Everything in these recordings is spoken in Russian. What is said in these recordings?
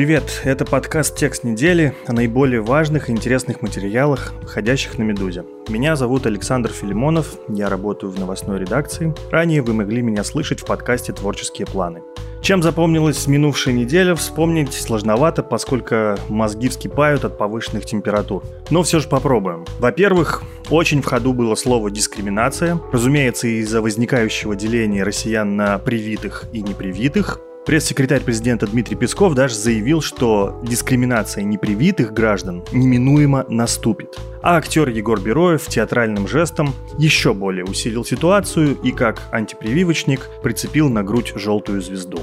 Привет, это подкаст «Текст недели» о наиболее важных и интересных материалах, выходящих на «Медузе». Меня зовут Александр Филимонов, я работаю в новостной редакции. Ранее вы могли меня слышать в подкасте «Творческие планы». Чем запомнилась минувшая неделя, вспомнить сложновато, поскольку мозги вскипают от повышенных температур. Но все же попробуем. Во-первых, очень в ходу было слово «дискриминация». Разумеется, из-за возникающего деления россиян на привитых и непривитых. Пресс-секретарь президента Дмитрий Песков даже заявил, что дискриминация непривитых граждан неминуемо наступит. А актер Егор Бероев театральным жестом еще более усилил ситуацию и как антипрививочник прицепил на грудь желтую звезду.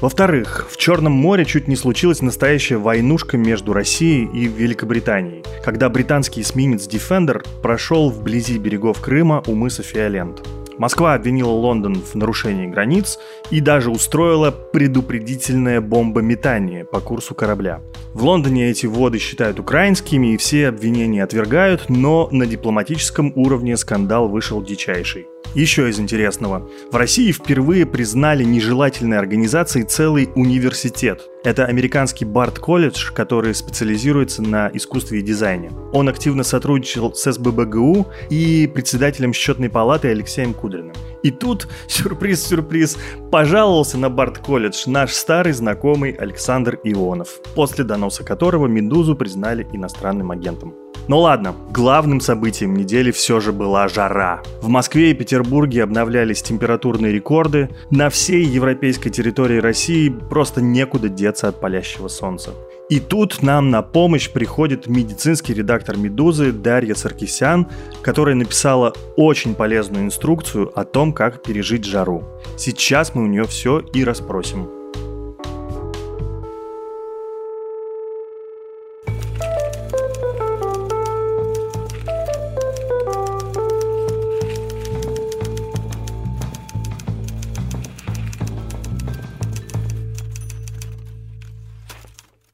Во-вторых, в Черном море чуть не случилась настоящая войнушка между Россией и Великобританией, когда британский эсминец Defender прошел вблизи берегов Крыма у мыса Фиолент. Москва обвинила Лондон в нарушении границ и даже устроила предупредительное бомбометание по курсу корабля. В Лондоне эти воды считают украинскими и все обвинения отвергают, но на дипломатическом уровне скандал вышел дичайший. Еще из интересного. В России впервые признали нежелательной организацией целый университет. Это американский Барт колледж, который специализируется на искусстве и дизайне. Он активно сотрудничал с СББГУ и председателем счетной палаты Алексеем Кудриным. И тут, сюрприз-сюрприз, пожаловался на Барт колледж наш старый знакомый Александр Ионов, после доноса которого Медузу признали иностранным агентом. Ну ладно, главным событием недели все же была жара. В Москве и Петербурге обновлялись температурные рекорды. На всей европейской территории России просто некуда деться от палящего солнца. И тут нам на помощь приходит медицинский редактор «Медузы» Дарья Саркисян, которая написала очень полезную инструкцию о том, как пережить жару. Сейчас мы у нее все и расспросим.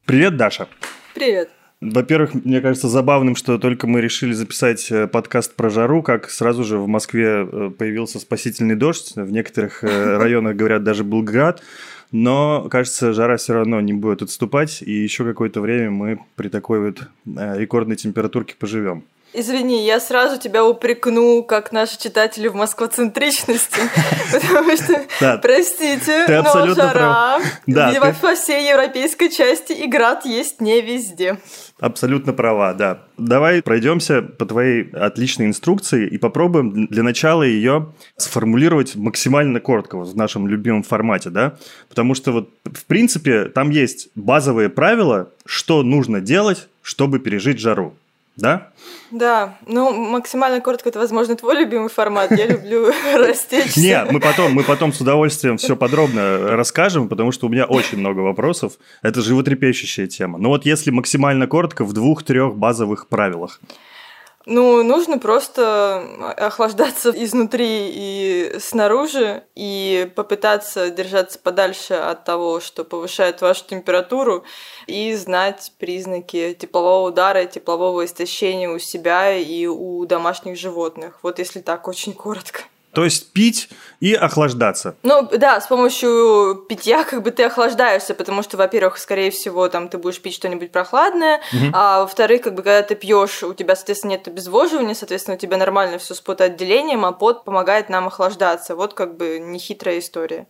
Привет, Даша. Привет. Во-первых, мне кажется забавным, что только мы решили записать э, подкаст про жару, как сразу же в Москве э, появился спасительный дождь. В некоторых э, районах, говорят, даже был град. Но, кажется, жара все равно не будет отступать, и еще какое-то время мы при такой вот рекордной температурке поживем. Извини, я сразу тебя упрекну, как наши читатели в москвоцентричности, потому что, простите, но жара во всей европейской части и град есть не везде. Абсолютно права, да. Давай пройдемся по твоей отличной инструкции и попробуем для начала ее сформулировать максимально коротко в нашем любимом формате, да? Потому что вот в принципе там есть базовые правила, что нужно делать, чтобы пережить жару. Да? Да, ну максимально коротко это, возможно, твой любимый формат. Я люблю растечься. Нет, мы потом, мы потом с удовольствием все подробно расскажем, потому что у меня очень много вопросов. Это животрепещущая тема. Но вот если максимально коротко, в двух-трех базовых правилах. Ну, нужно просто охлаждаться изнутри и снаружи, и попытаться держаться подальше от того, что повышает вашу температуру, и знать признаки теплового удара, теплового истощения у себя и у домашних животных. Вот если так очень коротко. То есть пить и охлаждаться. Ну да, с помощью питья как бы ты охлаждаешься, потому что, во-первых, скорее всего, там ты будешь пить что-нибудь прохладное, угу. а во-вторых, как бы когда ты пьешь, у тебя, соответственно, нет обезвоживания, соответственно, у тебя нормально все с потоотделением, а пот помогает нам охлаждаться. Вот как бы нехитрая история.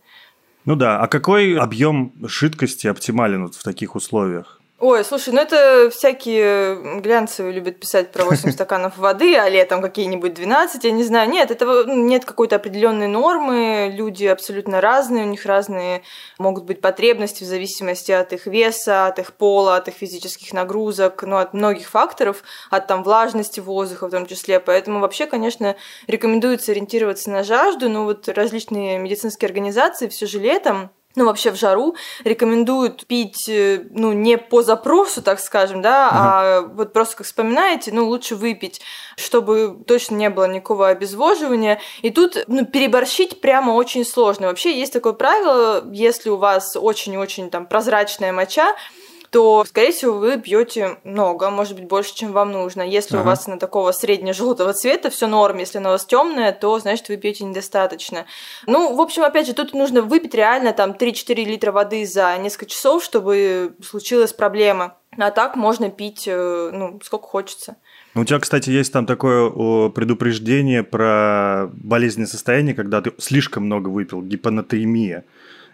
Ну да, а какой объем жидкости оптимален вот в таких условиях? Ой, слушай, ну это всякие глянцевые любят писать про 8 стаканов воды, а летом какие-нибудь 12, я не знаю. Нет, этого ну, нет какой-то определенной нормы, люди абсолютно разные, у них разные могут быть потребности в зависимости от их веса, от их пола, от их физических нагрузок, ну, от многих факторов, от там влажности воздуха в том числе. Поэтому вообще, конечно, рекомендуется ориентироваться на жажду, но вот различные медицинские организации все же летом ну, вообще в жару рекомендуют пить, э, ну, не по запросу, так скажем, да, угу. а вот просто как вспоминаете, ну, лучше выпить, чтобы точно не было никакого обезвоживания. И тут, ну, переборщить прямо очень сложно. Вообще есть такое правило, если у вас очень-очень там прозрачная моча, то, скорее всего, вы пьете много, может быть, больше, чем вам нужно. Если ага. у вас она такого средне-желтого цвета, все норм. Если она у вас темная, то, значит, вы пьете недостаточно. Ну, в общем, опять же, тут нужно выпить реально там 3-4 литра воды за несколько часов, чтобы случилась проблема. А так можно пить, э, ну, сколько хочется. Ну, у тебя, кстати, есть там такое предупреждение про болезненное состояние, когда ты слишком много выпил, гипонатремия.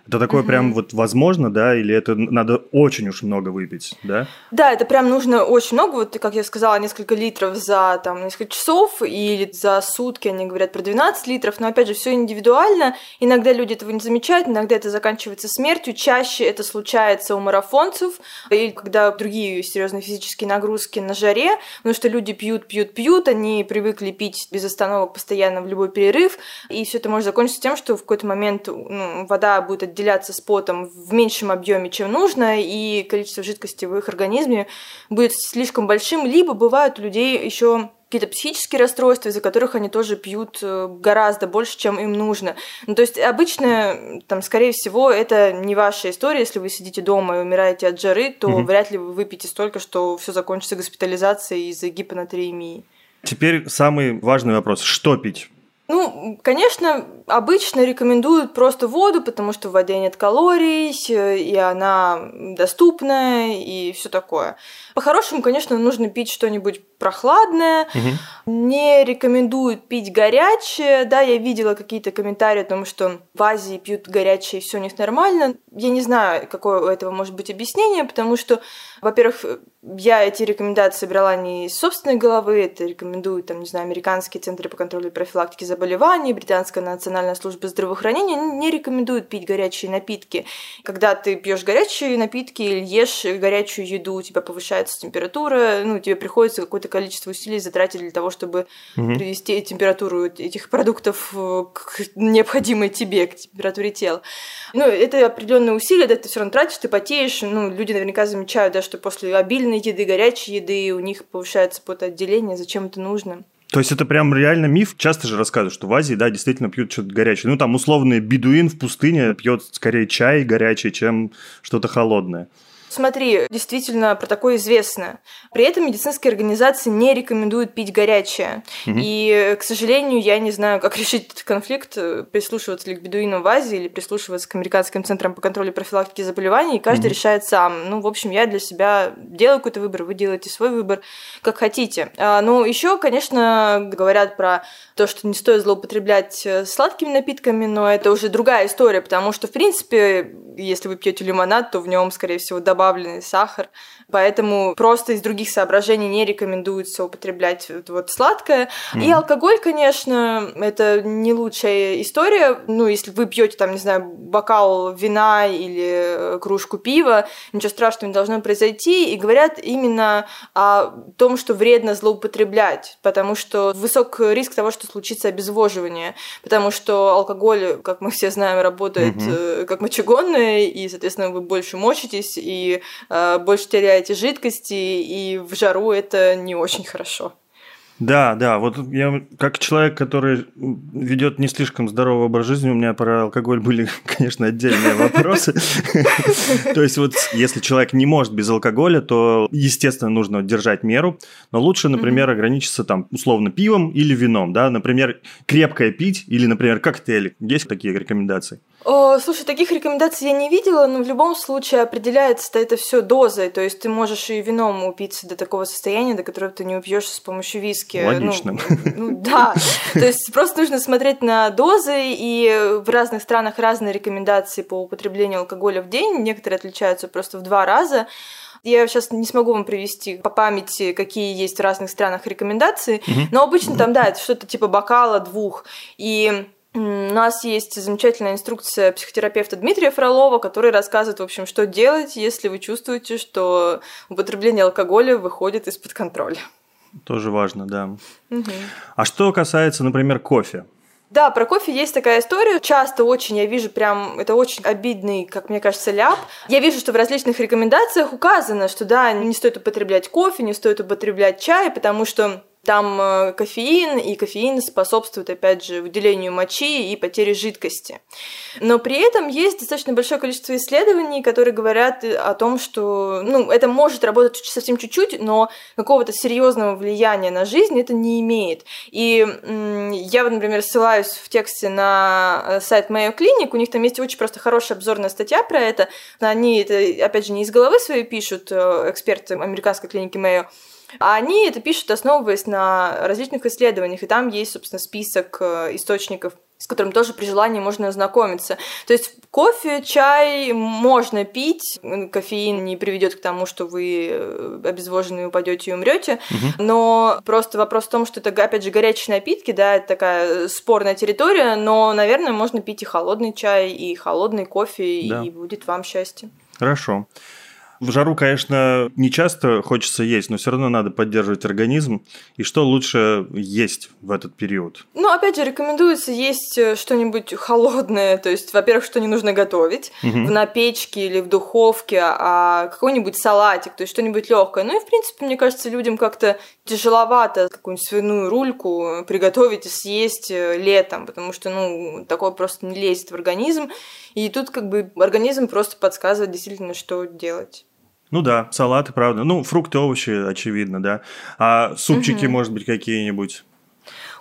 Это такое угу. прям вот возможно, да, или это надо очень уж много выпить, да? Да, это прям нужно очень много, вот как я сказала, несколько литров за там несколько часов или за сутки, они говорят про 12 литров, но опять же все индивидуально, иногда люди этого не замечают, иногда это заканчивается смертью, чаще это случается у марафонцев или когда другие серьезные физические нагрузки на жаре, потому что люди пьют, пьют, пьют, они привыкли пить без остановок постоянно в любой перерыв, и все это может закончиться тем, что в какой-то момент ну, вода будет отделяться с потом в меньшем объеме, чем нужно, и количество жидкости в их организме будет слишком большим, либо бывают у людей еще какие-то психические расстройства, из-за которых они тоже пьют э, гораздо больше, чем им нужно. Ну, то есть обычно, там, скорее всего, это не ваша история. Если вы сидите дома и умираете от жары, то угу. вряд ли вы выпьете столько, что все закончится госпитализацией из-за гипонатриемии. Теперь самый важный вопрос. Что пить? Ну, конечно, обычно рекомендуют просто воду, потому что в воде нет калорий, и она доступная, и все такое. По-хорошему, конечно, нужно пить что-нибудь прохладное. Угу. Не рекомендуют пить горячее. Да, я видела какие-то комментарии о том, что в Азии пьют горячее, и все у них нормально. Я не знаю, какое у этого может быть объяснение, потому что, во-первых, я эти рекомендации брала не из собственной головы, это рекомендуют, там, не знаю, американские центры по контролю и профилактике заболеваний, британская национальная служба здравоохранения не рекомендуют пить горячие напитки. Когда ты пьешь горячие напитки или ешь горячую еду, у тебя повышается температура, ну, тебе приходится какое-то количество усилий затратить для того, чтобы угу. привести температуру этих продуктов э, к необходимой тебе, к температуре тела. Ну, это определенные усилия, да, ты все равно тратишь, ты потеешь, ну, люди наверняка замечают, да, что после обильной еды, горячей еды, у них повышается потоотделение, зачем это нужно? То есть это прям реально миф. Часто же рассказывают, что в Азии, да, действительно пьют что-то горячее. Ну, там условный бедуин в пустыне пьет скорее чай горячий, чем что-то холодное. Смотри, действительно про такое известно. При этом медицинские организации не рекомендуют пить горячее. Угу. И, к сожалению, я не знаю, как решить этот конфликт, прислушиваться ли к бедуинам в Азии или прислушиваться к американским центрам по контролю и профилактике заболеваний. И каждый угу. решает сам. Ну, в общем, я для себя делаю какой-то выбор, вы делаете свой выбор, как хотите. А, ну, еще, конечно, говорят про то, что не стоит злоупотреблять э, сладкими напитками, но это уже другая история, потому что, в принципе, если вы пьете лимонад, то в нем, скорее всего, добавленный сахар. Поэтому просто из других соображений не рекомендуется употреблять вот сладкое. Mm-hmm. И алкоголь, конечно, это не лучшая история. Ну, если вы пьете там, не знаю, бокал вина или э, кружку пива, ничего страшного не должно произойти. И говорят именно о том, что вредно злоупотреблять, потому что высок риск того, что случится обезвоживание, потому что алкоголь, как мы все знаем, работает mm-hmm. как мочегонный, и, соответственно, вы больше мочитесь и э, больше теряете жидкости, и в жару это не очень хорошо. Да, да, вот я как человек, который ведет не слишком здоровый образ жизни, у меня про алкоголь были, конечно, отдельные вопросы. То есть вот если человек не может без алкоголя, то, естественно, нужно держать меру, но лучше, например, ограничиться там условно пивом или вином, да, например, крепкое пить или, например, коктейли. Есть такие рекомендации? Слушай, таких рекомендаций я не видела, но в любом случае определяется это все дозой. То есть ты можешь и вином упиться до такого состояния, до которого ты не упьешься с помощью виски. Логично. Ну, ну да. То есть просто нужно смотреть на дозы, и в разных странах разные рекомендации по употреблению алкоголя в день. Некоторые отличаются просто в два раза. Я сейчас не смогу вам привести по памяти, какие есть в разных странах рекомендации, но обычно там, да, это что-то типа бокала двух. И у нас есть замечательная инструкция психотерапевта Дмитрия Фролова, который рассказывает, в общем, что делать, если вы чувствуете, что употребление алкоголя выходит из-под контроля. Тоже важно, да. Угу. А что касается, например, кофе? Да, про кофе есть такая история. Часто очень я вижу прям, это очень обидный, как мне кажется, ляп. Я вижу, что в различных рекомендациях указано, что да, не стоит употреблять кофе, не стоит употреблять чай, потому что там э, кофеин, и кофеин способствует, опять же, выделению мочи и потере жидкости. Но при этом есть достаточно большое количество исследований, которые говорят о том, что ну, это может работать совсем чуть-чуть, но какого-то серьезного влияния на жизнь это не имеет. И я, например, ссылаюсь в тексте на э, сайт Mayo Clinic, у них там есть очень просто хорошая обзорная статья про это. Они это, опять же, не из головы своей пишут, э, эксперты американской клиники Mayo, а они это пишут, основываясь на различных исследованиях, и там есть, собственно, список э, источников с которым тоже при желании можно ознакомиться. То есть кофе, чай можно пить, кофеин не приведет к тому, что вы э, обезвоженные упадете и умрете, угу. но просто вопрос в том, что это, опять же, горячие напитки, да, это такая спорная территория, но, наверное, можно пить и холодный чай, и холодный кофе, да. и будет вам счастье. Хорошо. В жару, конечно, не часто хочется есть, но все равно надо поддерживать организм. И что лучше есть в этот период? Ну, опять же, рекомендуется есть э, что-нибудь холодное. То есть, во-первых, что не нужно готовить угу. на печке или в духовке, а какой-нибудь салатик, то есть что-нибудь легкое. Ну и, в принципе, мне кажется, людям как-то тяжеловато какую-нибудь свиную рульку приготовить и съесть э, летом, потому что, ну, такое просто не лезет в организм. И тут как бы организм просто подсказывает действительно, что делать. Ну да, салаты, правда. Ну, фрукты, овощи, очевидно, да. А супчики, угу. может быть, какие-нибудь?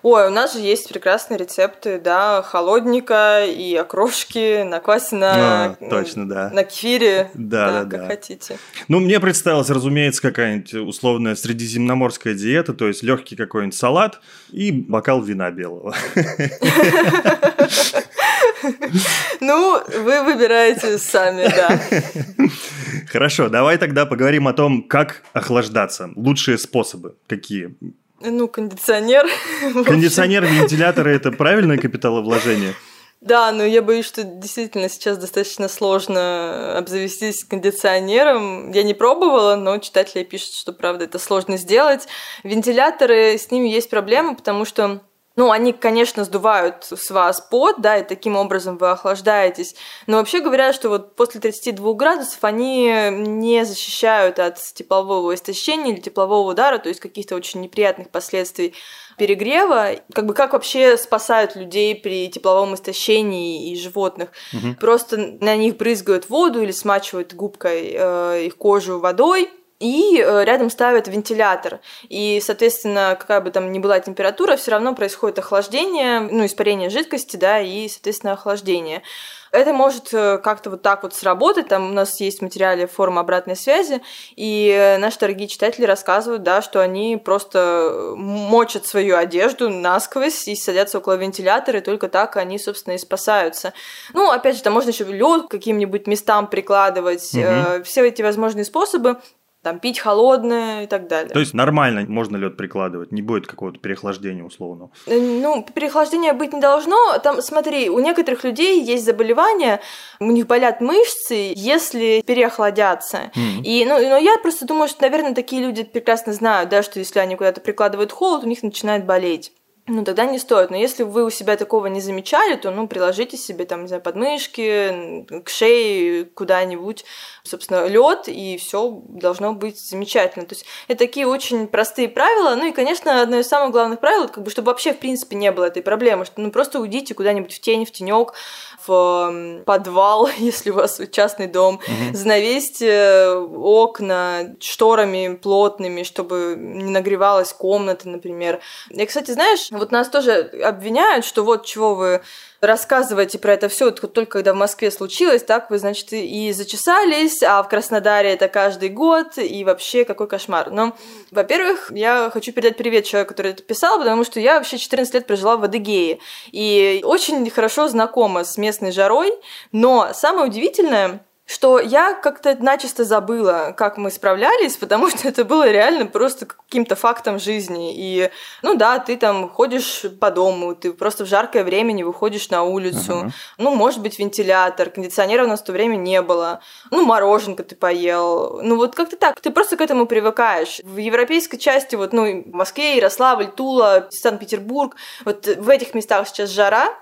Ой, у нас же есть прекрасные рецепты, да, холодника и окрошки на квасе на, а, точно, да. на кефире, да, да, да, как да. хотите. Ну, мне представилась, разумеется, какая-нибудь условная средиземноморская диета, то есть легкий какой-нибудь салат и бокал вина белого. Ну, вы выбираете сами, да. Хорошо, давай тогда поговорим о том, как охлаждаться. Лучшие способы какие? Ну, кондиционер. Кондиционер, вентиляторы – это правильное капиталовложение? Да, но я боюсь, что действительно сейчас достаточно сложно обзавестись кондиционером. Я не пробовала, но читатели пишут, что правда это сложно сделать. Вентиляторы, с ними есть проблемы, потому что ну, они, конечно, сдувают с вас пот, да, и таким образом вы охлаждаетесь. Но вообще говорят, что вот после 32 градусов они не защищают от теплового истощения или теплового удара, то есть каких-то очень неприятных последствий перегрева, как бы как вообще спасают людей при тепловом истощении и животных. Угу. Просто на них брызгают воду или смачивают губкой э, их кожу водой, и э, рядом ставят вентилятор. И, соответственно, какая бы там ни была температура, все равно происходит охлаждение, ну, испарение жидкости, да, и, соответственно, охлаждение. Это может э, как-то вот так вот сработать. Там у нас есть в материале форма обратной связи, и наши дорогие читатели рассказывают, да, что они просто мочат свою одежду насквозь и садятся около вентилятора, и только так они, собственно, и спасаются. Ну, опять же, там можно еще лед каким-нибудь местам прикладывать. Угу. Все эти возможные способы там пить холодное и так далее. То есть нормально можно лед прикладывать, не будет какого-то переохлаждения условно. Э, ну, переохлаждения быть не должно. Там, смотри, у некоторых людей есть заболевания, у них болят мышцы, если переохладятся. Mm. И, ну, но я просто думаю, что, наверное, такие люди прекрасно знают, да, что если они куда-то прикладывают холод, у них начинает болеть ну тогда не стоит. Но если вы у себя такого не замечали, то ну приложите себе там, не знаю, подмышки, к шее куда-нибудь, собственно, лед, и все должно быть замечательно. То есть это такие очень простые правила. Ну и, конечно, одно из самых главных правил, как бы, чтобы вообще в принципе не было этой проблемы, что ну просто уйдите куда-нибудь в тень, в тенек, в подвал, если у вас частный дом, угу. занавесьте окна шторами плотными, чтобы не нагревалась комната, например. И, кстати, знаешь, вот нас тоже обвиняют, что вот чего вы рассказываете про это все только когда в Москве случилось, так вы, значит, и зачесались, а в Краснодаре это каждый год, и вообще какой кошмар. Но, во-первых, я хочу передать привет человеку, который это писал, потому что я вообще 14 лет прожила в Адыгее, и очень хорошо знакома с местной жарой, но самое удивительное, что я как-то начисто забыла, как мы справлялись, потому что это было реально просто каким-то фактом жизни. И, ну да, ты там ходишь по дому, ты просто в жаркое время не выходишь на улицу. Uh-huh. Ну, может быть, вентилятор, кондиционера у нас в то время не было. Ну, мороженка ты поел. Ну, вот как-то так. Ты просто к этому привыкаешь. В европейской части, вот, ну, в Москве, Ярославль, Тула, Санкт-Петербург, вот в этих местах сейчас жара,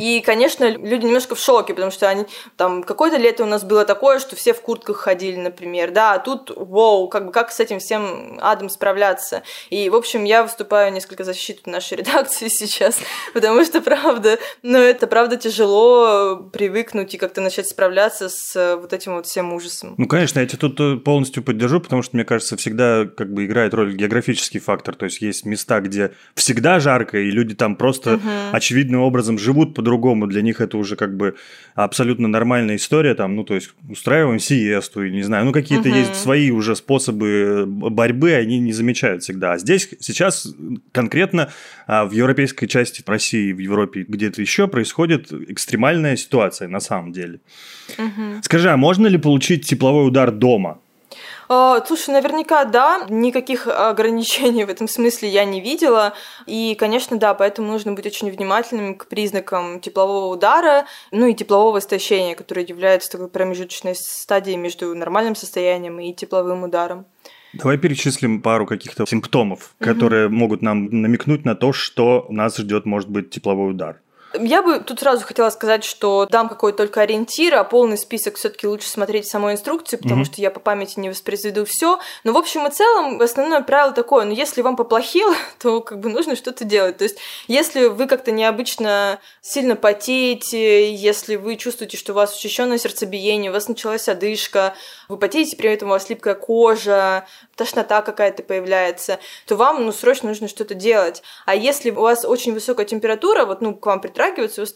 и, конечно, люди немножко в шоке, потому что они там какое-то лето у нас было такое, что все в куртках ходили, например, да, а тут, вау, как бы как с этим всем адом справляться. И, в общем, я выступаю несколько защиту нашей редакции сейчас, потому что, правда, ну, это, правда, тяжело привыкнуть и как-то начать справляться с вот этим вот всем ужасом. Ну, конечно, я тебя тут э, полностью поддержу, потому что, мне кажется, всегда как бы играет роль географический фактор, то есть есть места, где всегда жарко, и люди там просто угу. очевидным образом живут живут по-другому, для них это уже как бы абсолютно нормальная история, там, ну, то есть устраиваем сиесту, не знаю, ну, какие-то угу. есть свои уже способы борьбы, они не замечают всегда. А здесь сейчас конкретно а, в европейской части России, в Европе, где-то еще происходит экстремальная ситуация на самом деле. Угу. Скажи, а можно ли получить тепловой удар дома? А, слушай, наверняка да, никаких ограничений в этом смысле я не видела. И, конечно, да, поэтому нужно быть очень внимательным к признакам теплового удара, ну и теплового истощения, которое является такой промежуточной стадией между нормальным состоянием и тепловым ударом. Давай перечислим пару каких-то симптомов, угу. которые могут нам намекнуть на то, что нас ждет, может быть, тепловой удар. Я бы тут сразу хотела сказать, что дам какой-то только ориентир, а полный список все-таки лучше смотреть самой инструкции, потому mm-hmm. что я по памяти не воспроизведу все. Но в общем и целом основное правило такое: ну если вам поплохело, то как бы нужно что-то делать. То есть если вы как-то необычно сильно потеете, если вы чувствуете, что у вас учащенное сердцебиение, у вас началась одышка, вы потеете, при этом у вас липкая кожа, тошнота какая-то появляется, то вам ну срочно нужно что-то делать. А если у вас очень высокая температура, вот ну к вам притрагивается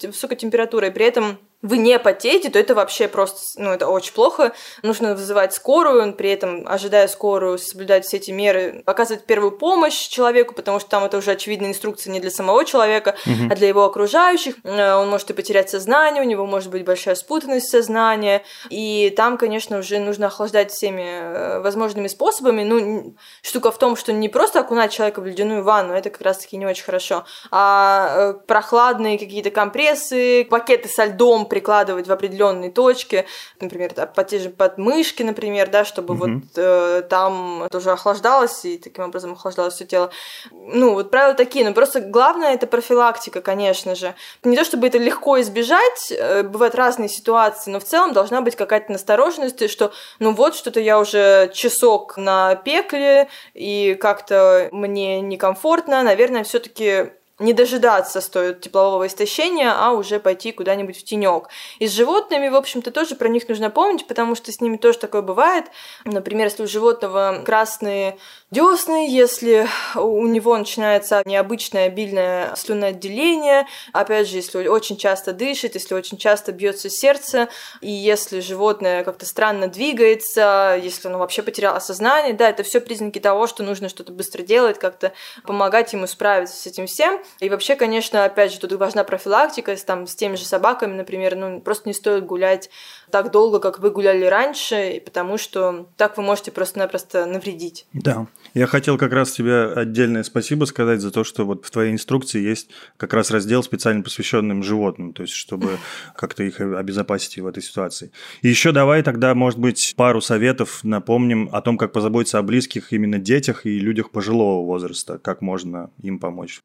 высокая температура, и при этом вы не потеете, то это вообще просто, ну, это очень плохо. Нужно вызывать скорую, при этом, ожидая скорую, соблюдать все эти меры, оказывать первую помощь человеку, потому что там это уже очевидная инструкция не для самого человека, угу. а для его окружающих. Э, он может и потерять сознание, у него может быть большая спутанность сознания, и там, конечно, уже нужно охлаждать всеми э, возможными способами. Ну, штука в том, что не просто окунать человека в ледяную ванну, это как раз-таки не очень хорошо, а э, прохладные какие-то компрессы, пакеты со льдом, прикладывать в определенные точки, например, под те же подмышки, например, да, чтобы угу. вот э, там тоже охлаждалось и таким образом охлаждалось все тело. Ну, вот правила такие, но просто главное это профилактика, конечно же. Не то чтобы это легко избежать, э, бывают разные ситуации, но в целом должна быть какая-то настороженность, что ну вот что-то я уже часок на пекле и как-то мне некомфортно, наверное, все-таки не дожидаться стоит теплового истощения, а уже пойти куда-нибудь в тенек. И с животными, в общем-то, тоже про них нужно помнить, потому что с ними тоже такое бывает. Например, если у животного красные десны, если у него начинается необычное обильное слюноотделение, опять же, если очень часто дышит, если очень часто бьется сердце, и если животное как-то странно двигается, если оно вообще потеряло сознание, да, это все признаки того, что нужно что-то быстро делать, как-то помогать ему справиться с этим всем. И вообще, конечно, опять же, тут важна профилактика, там, с теми же собаками, например, ну, просто не стоит гулять так долго, как вы гуляли раньше, потому что так вы можете просто-напросто навредить. Да. Я хотел как раз тебе отдельное спасибо сказать за то, что вот в твоей инструкции есть как раз раздел специально посвященным животным, то есть чтобы как-то их обезопасить в этой ситуации. И еще давай тогда, может быть, пару советов напомним о том, как позаботиться о близких именно детях и людях пожилого возраста, как можно им помочь.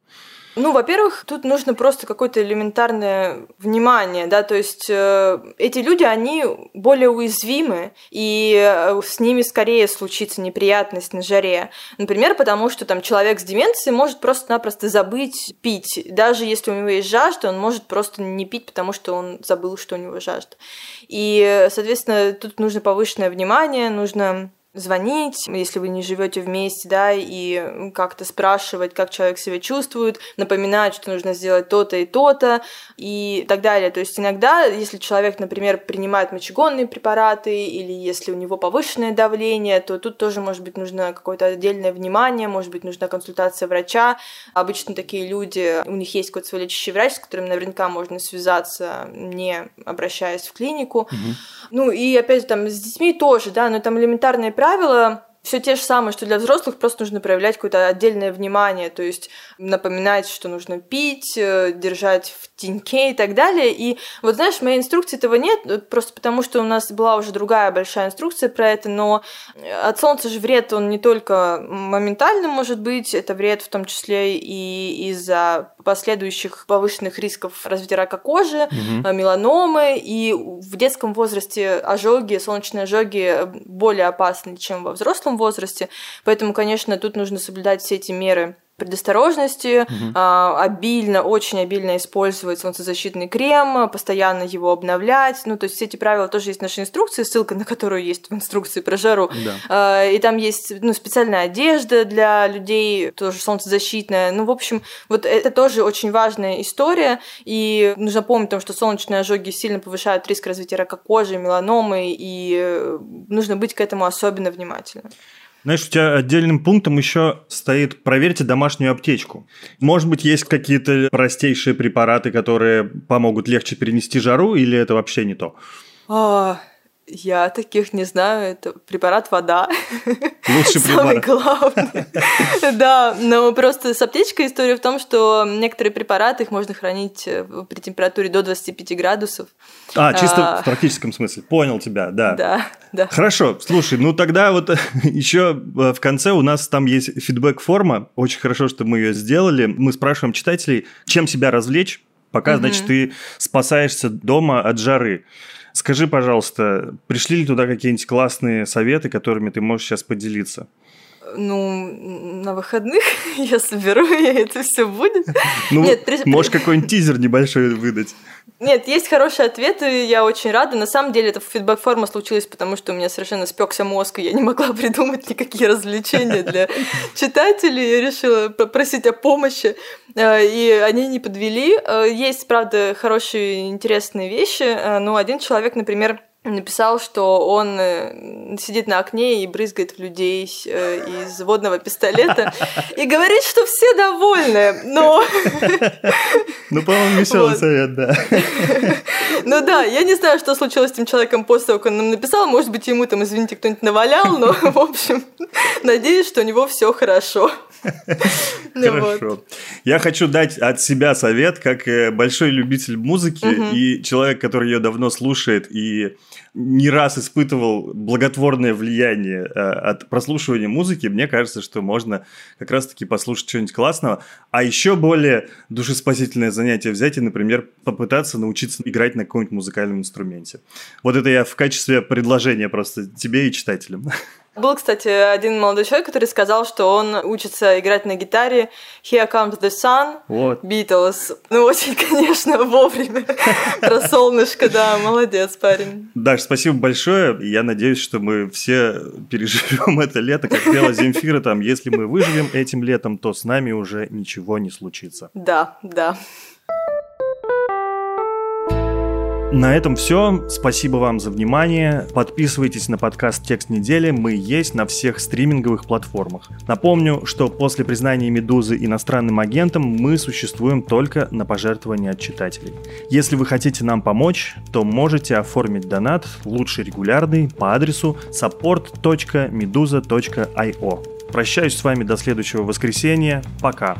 Ну, во-первых, тут нужно просто какое-то элементарное внимание, да, то есть э, эти люди, они более уязвимы, и э, с ними скорее случится неприятность на жаре. Например, потому что там человек с деменцией может просто-напросто забыть пить. Даже если у него есть жажда, он может просто не пить, потому что он забыл, что у него жажда. И, соответственно, тут нужно повышенное внимание, нужно звонить, если вы не живете вместе, да, и как-то спрашивать, как человек себя чувствует, напоминать, что нужно сделать то-то и то-то и так далее. То есть иногда, если человек, например, принимает мочегонные препараты или если у него повышенное давление, то тут тоже, может быть, нужно какое-то отдельное внимание, может быть, нужна консультация врача. Обычно такие люди, у них есть какой-то свой лечащий врач, с которым наверняка можно связаться, не обращаясь в клинику. Угу. Ну и опять же, там с детьми тоже, да, но там элементарные правила все те же самые, что для взрослых, просто нужно проявлять какое-то отдельное внимание, то есть напоминать, что нужно пить, э, держать в теньке и так далее. И вот знаешь, в моей инструкции этого нет, просто потому что у нас была уже другая большая инструкция про это, но от солнца же вред, он не только моментальным может быть, это вред в том числе и из-за последующих повышенных рисков развития рака кожи, угу. меланомы, и в детском возрасте ожоги, солнечные ожоги более опасны, чем во взрослом возрасте, поэтому, конечно, тут нужно соблюдать все эти меры предосторожности, угу. а, обильно, очень обильно использовать солнцезащитный крем, постоянно его обновлять. Ну, то есть все эти правила тоже есть в нашей инструкции, ссылка на которую есть в инструкции про жару. Да. А, и там есть ну, специальная одежда для людей, тоже солнцезащитная. Ну, в общем, вот это тоже очень важная история. И нужно помнить о том, что солнечные ожоги сильно повышают риск развития рака кожи, меланомы, и э, нужно быть к этому особенно внимательным. Знаешь, у тебя отдельным пунктом еще стоит «проверьте домашнюю аптечку». Может быть, есть какие-то простейшие препараты, которые помогут легче перенести жару, или это вообще не то? А, я таких не знаю. Это препарат вода. Лучший препарат. Самый главный. Да, но просто с аптечкой история в том, что некоторые препараты, их можно хранить э, при температуре до 25 градусов. А, чисто а. в практическом смысле. Понял тебя, да. Да, да. Хорошо, слушай, ну тогда вот еще э, в конце у нас там есть фидбэк-форма. Очень хорошо, что мы ее сделали. Мы спрашиваем читателей, чем себя развлечь, пока, значит, ты спасаешься дома от жары. Скажи, пожалуйста, пришли ли туда какие-нибудь классные советы, которыми ты можешь сейчас поделиться? Ну, на выходных я соберу, и это все будет. Ну, Нет, при... можешь какой-нибудь тизер небольшой выдать. Нет, есть хорошие ответы, я очень рада. На самом деле это фидбэк-форма случилась, потому что у меня совершенно спекся мозг, и я не могла придумать никакие развлечения для читателей. Я решила попросить о помощи, э, и они не подвели. Э, есть, правда, хорошие, интересные вещи. Э, ну, один человек, например, написал, что он э, сидит на окне и брызгает в людей э, из водного пистолета и говорит, что все довольны, но... Ну, по-моему, веселый вот. совет, да. Ну да, я не знаю, что случилось с этим человеком после того, как он нам написал. Может быть, ему там, извините, кто-нибудь навалял, но, в общем, надеюсь, что у него все хорошо. Ну хорошо. Я хочу дать от себя совет, как э, большой любитель музыки и человек, который ее давно слушает и не раз испытывал благотворное влияние э, от прослушивания музыки, мне кажется, что можно как раз-таки послушать что-нибудь классного. А еще более душеспасительное занятие взять и, например, попытаться научиться играть на каком-нибудь музыкальном инструменте. Вот это я в качестве предложения просто тебе и читателям. Был, кстати, один молодой человек, который сказал, что он учится играть на гитаре Here Comes the Sun, вот. Beatles. Ну, очень, конечно, вовремя. Про солнышко, да, молодец, парень. Даш, спасибо большое. Я надеюсь, что мы все переживем это лето, как пела Земфира, там, если мы выживем этим летом, то с нами уже ничего не случится. Да, да. На этом все. Спасибо вам за внимание. Подписывайтесь на подкаст «Текст недели». Мы есть на всех стриминговых платформах. Напомню, что после признания «Медузы» иностранным агентом мы существуем только на пожертвования от читателей. Если вы хотите нам помочь, то можете оформить донат, лучше регулярный, по адресу support.meduza.io. Прощаюсь с вами до следующего воскресенья. Пока.